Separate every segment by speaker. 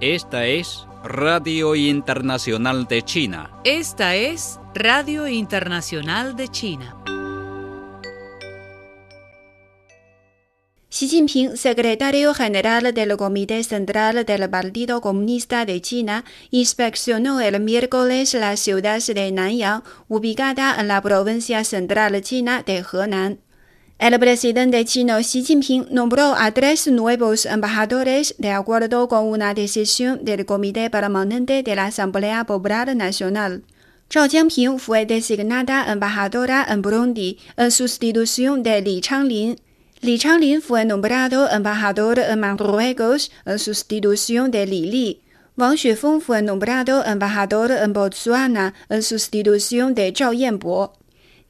Speaker 1: Esta es Radio Internacional de China.
Speaker 2: Esta es Radio Internacional de China.
Speaker 3: Xi Jinping, secretario general del Comité Central del Partido Comunista de China, inspeccionó el miércoles la ciudad de Nanyang, ubicada en la provincia central china de Henan. El presidente chino Xi Jinping nombró a tres nuevos embajadores de acuerdo con una decisión del Comité Permanente de la Asamblea Popular Nacional. Zhao Jianping fue designada embajadora en Burundi en sustitución de Li Changlin. Li Changlin fue nombrado embajador en Marruecos en sustitución de Li Li. Wang Xuefeng fue nombrado embajador en Botswana en sustitución de Zhao Yanbo.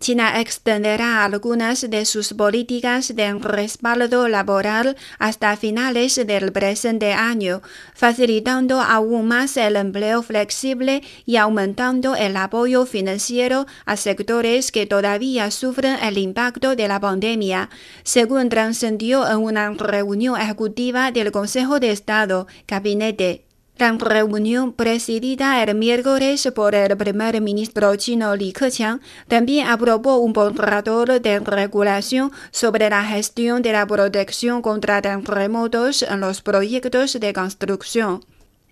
Speaker 3: China extenderá algunas de sus políticas de respaldo laboral hasta finales del presente año, facilitando aún más el empleo flexible y aumentando el apoyo financiero a sectores que todavía sufren el impacto de la pandemia, según trascendió en una reunión ejecutiva del Consejo de Estado, Gabinete. La reunión presidida el miércoles por el primer ministro chino Li Keqiang también aprobó un borrador de regulación sobre la gestión de la protección contra terremotos en los proyectos de construcción.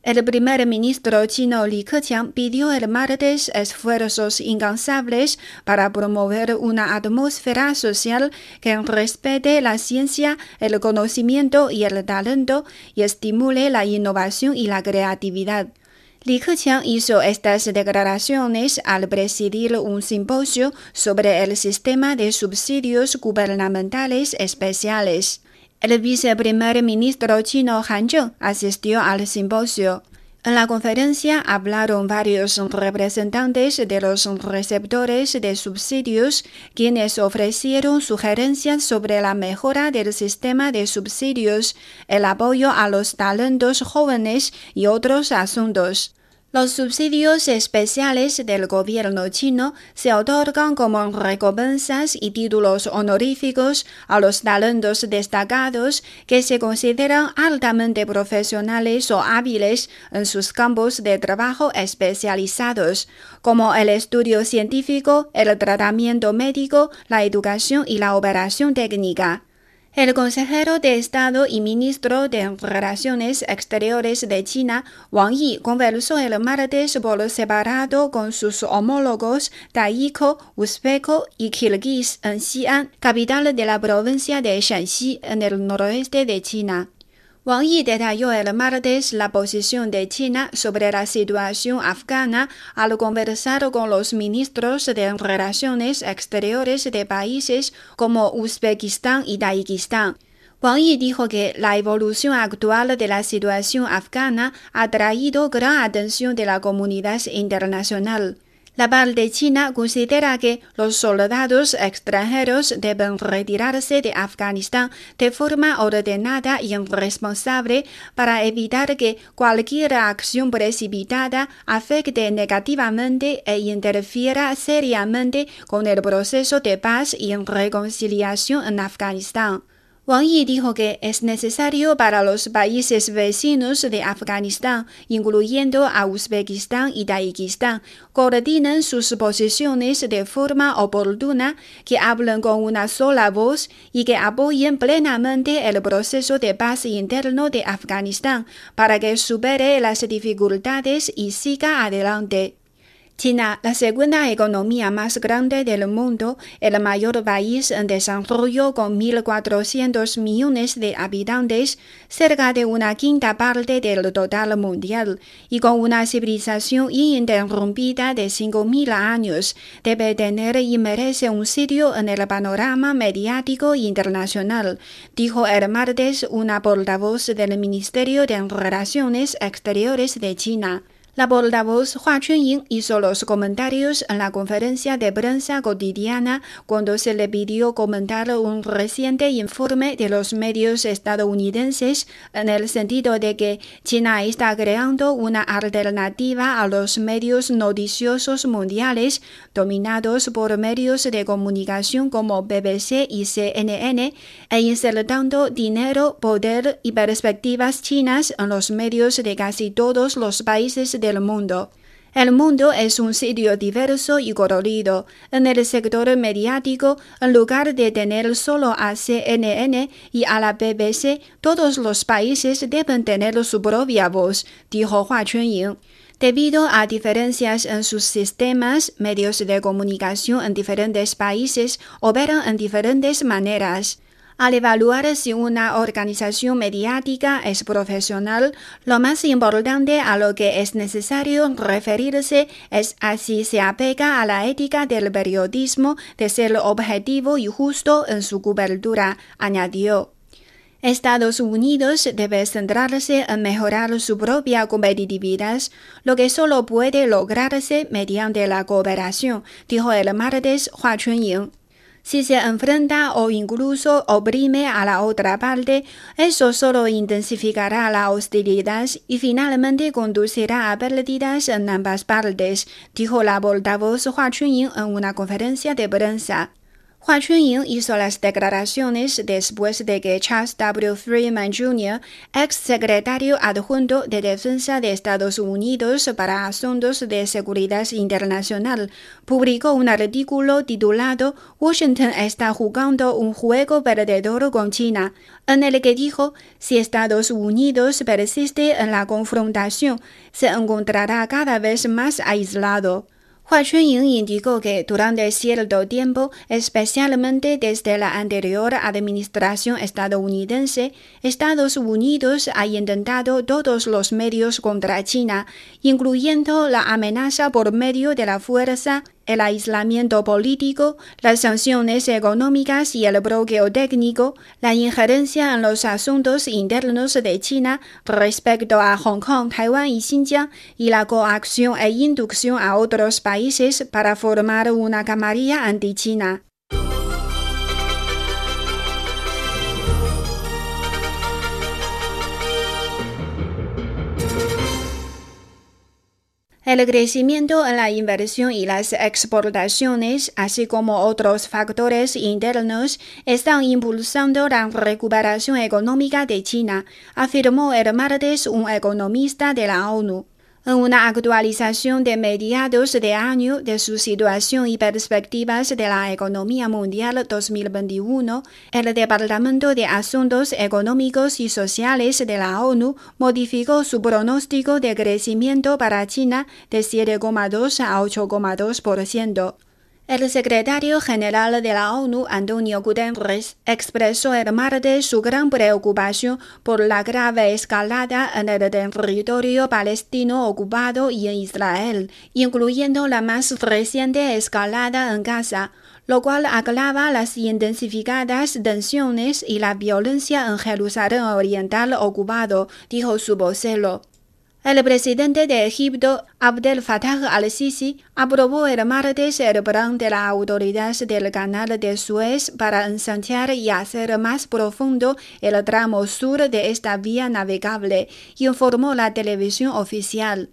Speaker 3: El primer ministro chino Li Keqiang pidió el martes esfuerzos incansables para promover una atmósfera social que respete la ciencia, el conocimiento y el talento y estimule la innovación y la creatividad. Li Keqiang hizo estas declaraciones al presidir un simposio sobre el sistema de subsidios gubernamentales especiales. El viceprimer ministro chino Han Zheng asistió al simposio. En la conferencia hablaron varios representantes de los receptores de subsidios, quienes ofrecieron sugerencias sobre la mejora del sistema de subsidios, el apoyo a los talentos jóvenes y otros asuntos. Los subsidios especiales del gobierno chino se otorgan como recompensas y títulos honoríficos a los talentos destacados que se consideran altamente profesionales o hábiles en sus campos de trabajo especializados, como el estudio científico, el tratamiento médico, la educación y la operación técnica. El consejero de Estado y ministro de Relaciones Exteriores de China, Wang Yi, conversó el martes por separado con sus homólogos taíco, uzbeco y kirguís en Xi'an, capital de la provincia de Shanxi, en el noroeste de China. Wang Yi detalló el martes la posición de China sobre la situación afgana al conversar con los ministros de Relaciones Exteriores de países como Uzbekistán y Tayikistán. Wang Yi dijo que la evolución actual de la situación afgana ha traído gran atención de la comunidad internacional. La parte china considera que los soldados extranjeros deben retirarse de Afganistán de forma ordenada y responsable para evitar que cualquier acción precipitada afecte negativamente e interfiera seriamente con el proceso de paz y reconciliación en Afganistán. Wang Yi dijo que es necesario para los países vecinos de Afganistán, incluyendo a Uzbekistán y Tayikistán, coordinen sus posiciones de forma oportuna, que hablen con una sola voz y que apoyen plenamente el proceso de paz interno de Afganistán para que supere las dificultades y siga adelante. China, la segunda economía más grande del mundo, el mayor país en desarrollo con 1.400 millones de habitantes, cerca de una quinta parte del total mundial, y con una civilización ininterrumpida de 5.000 años, debe tener y merece un sitio en el panorama mediático internacional, dijo el martes una portavoz del Ministerio de Relaciones Exteriores de China. La portavoz Hua Chunying hizo los comentarios en la conferencia de prensa cotidiana cuando se le pidió comentar un reciente informe de los medios estadounidenses en el sentido de que China está creando una alternativa a los medios noticiosos mundiales dominados por medios de comunicación como BBC y CNN e insertando dinero, poder y perspectivas chinas en los medios de casi todos los países del mundo. El mundo es un sitio diverso y colorido. En el sector mediático, en lugar de tener solo a CNN y a la BBC, todos los países deben tener su propia voz, dijo Hua Chunying. Debido a diferencias en sus sistemas, medios de comunicación en diferentes países operan en diferentes maneras. Al evaluar si una organización mediática es profesional, lo más importante a lo que es necesario referirse es a si se apega a la ética del periodismo de ser objetivo y justo en su cobertura, añadió. Estados Unidos debe centrarse en mejorar su propia competitividad, lo que solo puede lograrse mediante la cooperación, dijo el martes Hua Chunying. Si se enfrenta o incluso oprime a la otra parte, eso solo intensificará la hostilidad y finalmente conducirá a pérdidas en ambas partes, dijo la portavoz Hua Chunying en una conferencia de prensa. Hua Chunying hizo las declaraciones después de que Charles W. Freeman Jr., ex secretario adjunto de Defensa de Estados Unidos para Asuntos de Seguridad Internacional, publicó un artículo titulado Washington está jugando un juego perdedor con China, en el que dijo, si Estados Unidos persiste en la confrontación, se encontrará cada vez más aislado. Hua Chunying indicó que durante cierto tiempo, especialmente desde la anterior administración estadounidense, Estados Unidos ha intentado todos los medios contra China, incluyendo la amenaza por medio de la fuerza el aislamiento político, las sanciones económicas y el bloqueo técnico, la injerencia en los asuntos internos de China respecto a Hong Kong, Taiwán y Xinjiang, y la coacción e inducción a otros países para formar una camarilla anti-China. El crecimiento en la inversión y las exportaciones, así como otros factores internos, están impulsando la recuperación económica de China, afirmó el martes un economista de la ONU. En una actualización de mediados de año de su situación y perspectivas de la economía mundial 2021, el Departamento de Asuntos Económicos y Sociales de la ONU modificó su pronóstico de crecimiento para China de 7,2 a 8,2%. El secretario general de la ONU, Antonio Guterres, expresó el martes su gran preocupación por la grave escalada en el territorio palestino ocupado y en Israel, incluyendo la más reciente escalada en Gaza, lo cual agrava las intensificadas tensiones y la violencia en Jerusalén Oriental ocupado, dijo su vocero. El presidente de Egipto, Abdel Fattah al-Sisi, aprobó el martes el plan de la autoridad del canal de Suez para ensanchar y hacer más profundo el tramo sur de esta vía navegable, informó la televisión oficial.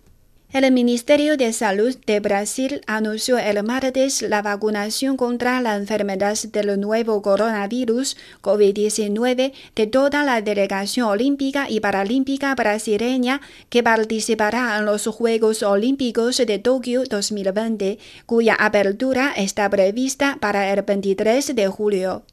Speaker 3: El Ministerio de Salud de Brasil anunció el martes la vacunación contra la enfermedad del nuevo coronavirus COVID-19 de toda la delegación olímpica y paralímpica brasileña que participará en los Juegos Olímpicos de Tokio 2020, cuya apertura está prevista para el 23 de julio.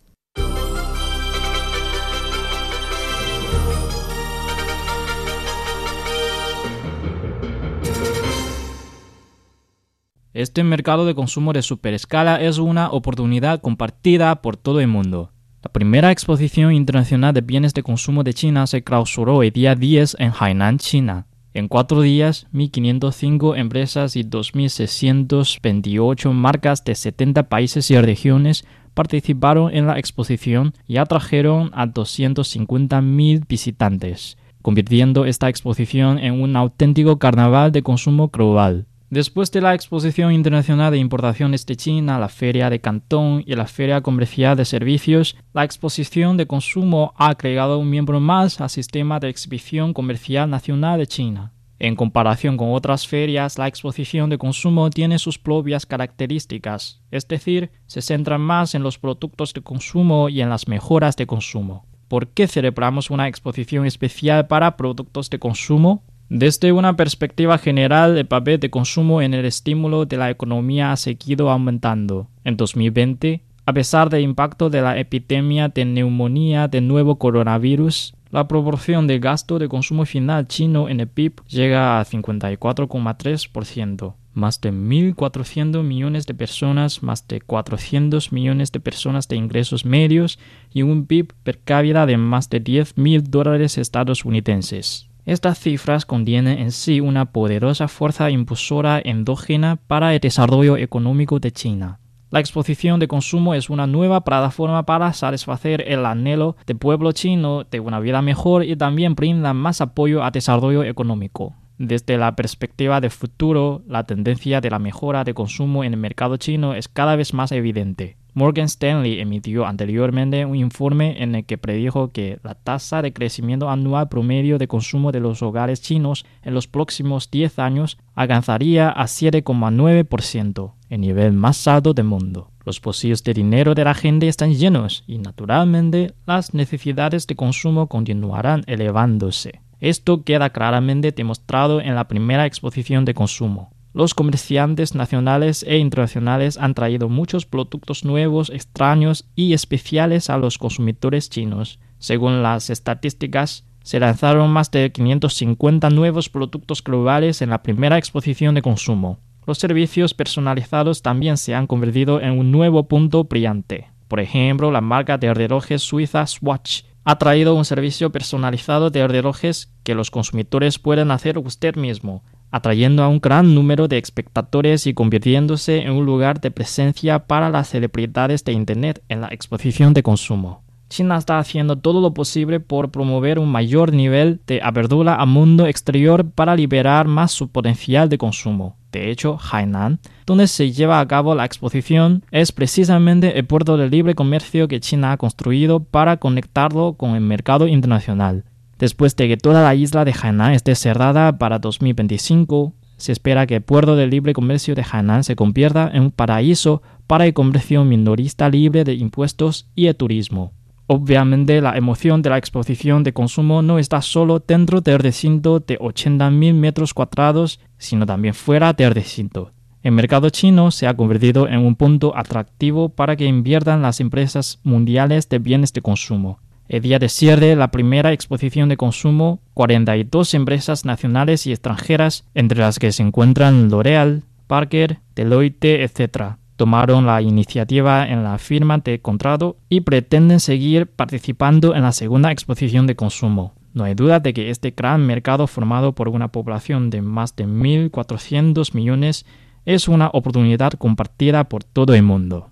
Speaker 4: Este mercado de consumo de superescala es una oportunidad compartida por todo el mundo. La primera exposición internacional de bienes de consumo de China se clausuró el día 10 en Hainan, China. En cuatro días, 1.505 empresas y 2.628 marcas de 70 países y regiones participaron en la exposición y atrajeron a 250.000 visitantes. convirtiendo esta exposición en un auténtico carnaval de consumo global. Después de la Exposición Internacional de Importaciones de China, la Feria de Cantón y la Feria Comercial de Servicios, la Exposición de Consumo ha agregado un miembro más al Sistema de Exhibición Comercial Nacional de China. En comparación con otras ferias, la exposición de consumo tiene sus propias características, es decir, se centra más en los productos de consumo y en las mejoras de consumo. ¿Por qué celebramos una exposición especial para productos de consumo? Desde una perspectiva general, el papel de consumo en el estímulo de la economía ha seguido aumentando. En 2020, a pesar del impacto de la epidemia de neumonía del nuevo coronavirus, la proporción de gasto de consumo final chino en el PIB llega a 54,3%. Más de 1.400 millones de personas, más de 400 millones de personas de ingresos medios y un PIB per cápita de más de 10.000 dólares estadounidenses. Estas cifras contienen en sí una poderosa fuerza impulsora endógena para el desarrollo económico de China. La exposición de consumo es una nueva plataforma para satisfacer el anhelo del pueblo chino de una vida mejor y también brinda más apoyo al desarrollo económico. Desde la perspectiva de futuro, la tendencia de la mejora de consumo en el mercado chino es cada vez más evidente. Morgan Stanley emitió anteriormente un informe en el que predijo que la tasa de crecimiento anual promedio de consumo de los hogares chinos en los próximos 10 años alcanzaría a 7,9%, el nivel más alto del mundo. Los bolsillos de dinero de la gente están llenos y naturalmente las necesidades de consumo continuarán elevándose. Esto queda claramente demostrado en la primera exposición de consumo. Los comerciantes nacionales e internacionales han traído muchos productos nuevos, extraños y especiales a los consumidores chinos. Según las estadísticas, se lanzaron más de 550 nuevos productos globales en la primera exposición de consumo. Los servicios personalizados también se han convertido en un nuevo punto brillante. Por ejemplo, la marca de relojes suiza Swatch ha traído un servicio personalizado de relojes que los consumidores pueden hacer usted mismo atrayendo a un gran número de espectadores y convirtiéndose en un lugar de presencia para las celebridades de Internet en la exposición de consumo. China está haciendo todo lo posible por promover un mayor nivel de apertura al mundo exterior para liberar más su potencial de consumo. De hecho, Hainan, donde se lleva a cabo la exposición, es precisamente el puerto de libre comercio que China ha construido para conectarlo con el mercado internacional. Después de que toda la isla de Hainan esté cerrada para 2025, se espera que el puerto de libre comercio de Hainan se convierta en un paraíso para el comercio minorista libre de impuestos y el turismo. Obviamente, la emoción de la exposición de consumo no está solo dentro del recinto de 80.000 metros cuadrados, sino también fuera del recinto. El mercado chino se ha convertido en un punto atractivo para que inviertan las empresas mundiales de bienes de consumo. El día de cierre, la primera exposición de consumo, 42 empresas nacionales y extranjeras, entre las que se encuentran L'Oreal, Parker, Deloitte, etc., tomaron la iniciativa en la firma de contrato y pretenden seguir participando en la segunda exposición de consumo. No hay duda de que este gran mercado formado por una población de más de 1.400 millones es una oportunidad compartida por todo el mundo.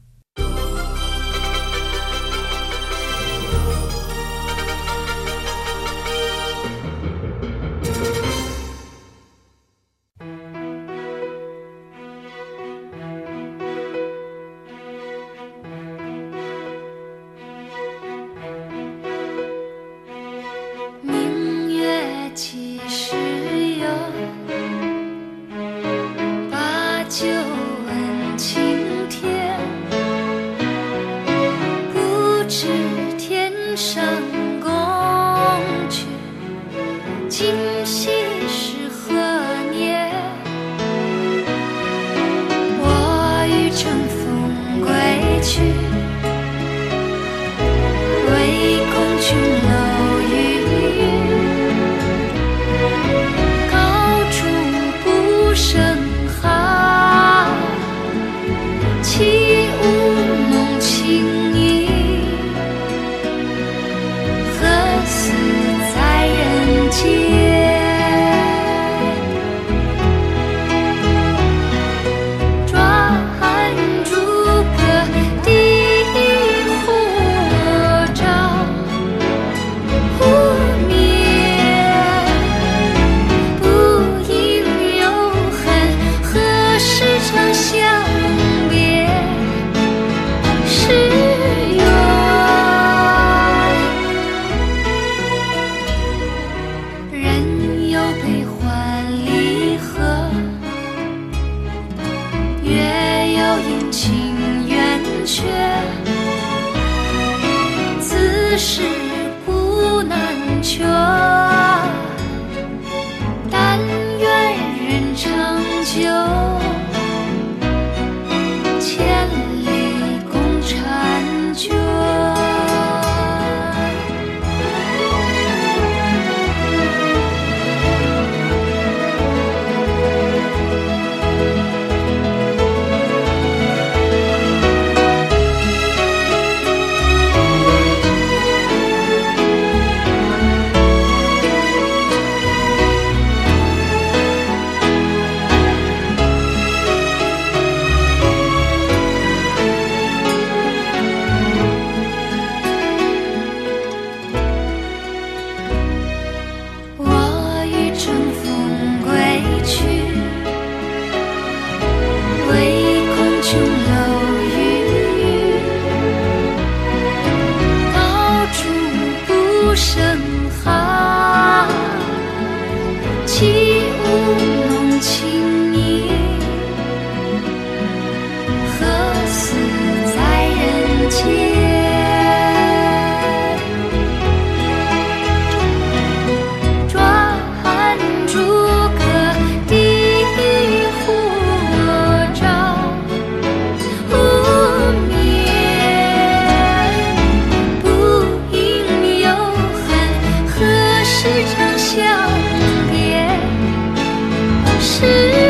Speaker 5: 是